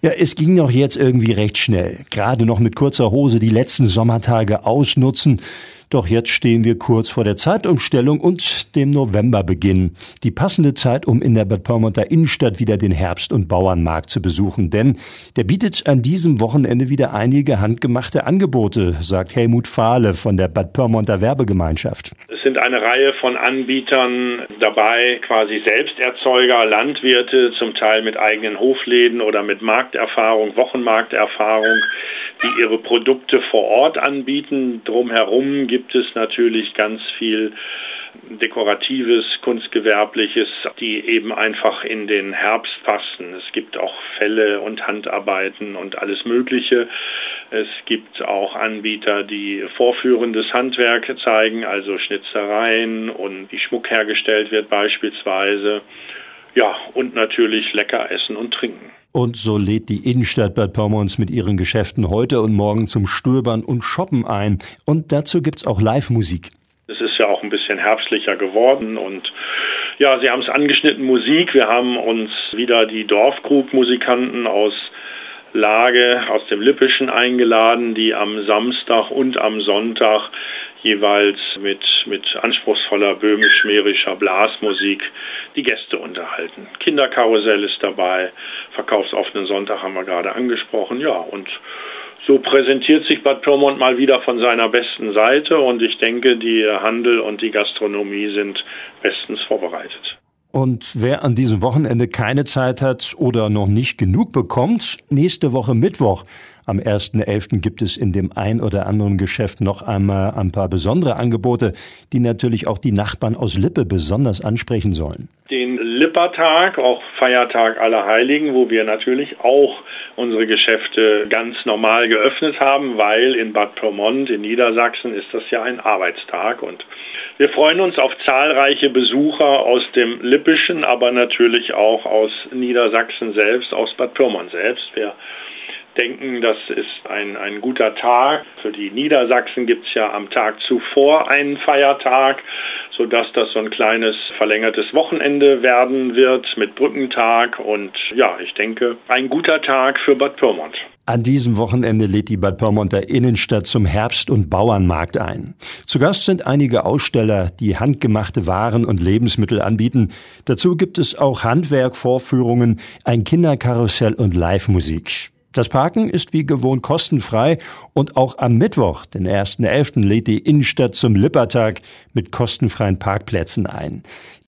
Ja, es ging doch jetzt irgendwie recht schnell. Gerade noch mit kurzer Hose die letzten Sommertage ausnutzen. Doch jetzt stehen wir kurz vor der Zeitumstellung und dem Novemberbeginn. Die passende Zeit, um in der Bad Pyrmonter Innenstadt wieder den Herbst- und Bauernmarkt zu besuchen. Denn der bietet an diesem Wochenende wieder einige handgemachte Angebote, sagt Helmut Fahle von der Bad Pyrmonter Werbegemeinschaft. Es sind eine Reihe von Anbietern dabei, quasi Selbsterzeuger, Landwirte, zum Teil mit eigenen Hofläden oder mit Markterfahrung, Wochenmarkterfahrung, die ihre Produkte vor Ort anbieten. Drumherum gibt es natürlich ganz viel dekoratives, kunstgewerbliches, die eben einfach in den Herbst passen. Es gibt auch Fälle und Handarbeiten und alles Mögliche. Es gibt auch Anbieter, die vorführendes Handwerk zeigen, also Schnitzereien und wie Schmuck hergestellt wird beispielsweise. Ja, und natürlich lecker essen und trinken. Und so lädt die Innenstadt Bad Pyrmons mit ihren Geschäften heute und morgen zum Stöbern und Shoppen ein. Und dazu gibt's auch Live-Musik. Auch ein bisschen herbstlicher geworden und ja, Sie haben es angeschnitten, Musik. Wir haben uns wieder die Dorfkrug-Musikanten aus Lage aus dem Lippischen eingeladen, die am Samstag und am Sonntag jeweils mit, mit anspruchsvoller böhmisch-mährischer Blasmusik die Gäste unterhalten. Kinderkarussell ist dabei, verkaufsoffenen Sonntag haben wir gerade angesprochen, ja, und so präsentiert sich Bad Pyrmont mal wieder von seiner besten Seite und ich denke, die Handel und die Gastronomie sind bestens vorbereitet. Und wer an diesem Wochenende keine Zeit hat oder noch nicht genug bekommt, nächste Woche Mittwoch am 1.11. gibt es in dem ein oder anderen Geschäft noch einmal ein paar besondere Angebote, die natürlich auch die Nachbarn aus Lippe besonders ansprechen sollen. Den Lippertag, auch Feiertag aller Heiligen, wo wir natürlich auch unsere Geschäfte ganz normal geöffnet haben, weil in Bad Pyrmont in Niedersachsen ist das ja ein Arbeitstag und wir freuen uns auf zahlreiche Besucher aus dem Lippischen, aber natürlich auch aus Niedersachsen selbst, aus Bad Pyrmont selbst. Wir denken, das ist ein, ein guter Tag. Für die Niedersachsen gibt es ja am Tag zuvor einen Feiertag, sodass das so ein kleines verlängertes Wochenende werden wird mit Brückentag. Und ja, ich denke, ein guter Tag für Bad Pyrmont. An diesem Wochenende lädt die Bad Pyrmonter Innenstadt zum Herbst- und Bauernmarkt ein. Zu Gast sind einige Aussteller, die handgemachte Waren und Lebensmittel anbieten. Dazu gibt es auch Handwerkvorführungen, ein Kinderkarussell und Live-Musik. Das Parken ist wie gewohnt kostenfrei und auch am Mittwoch, den 1.11., lädt die Innenstadt zum Lippertag mit kostenfreien Parkplätzen ein.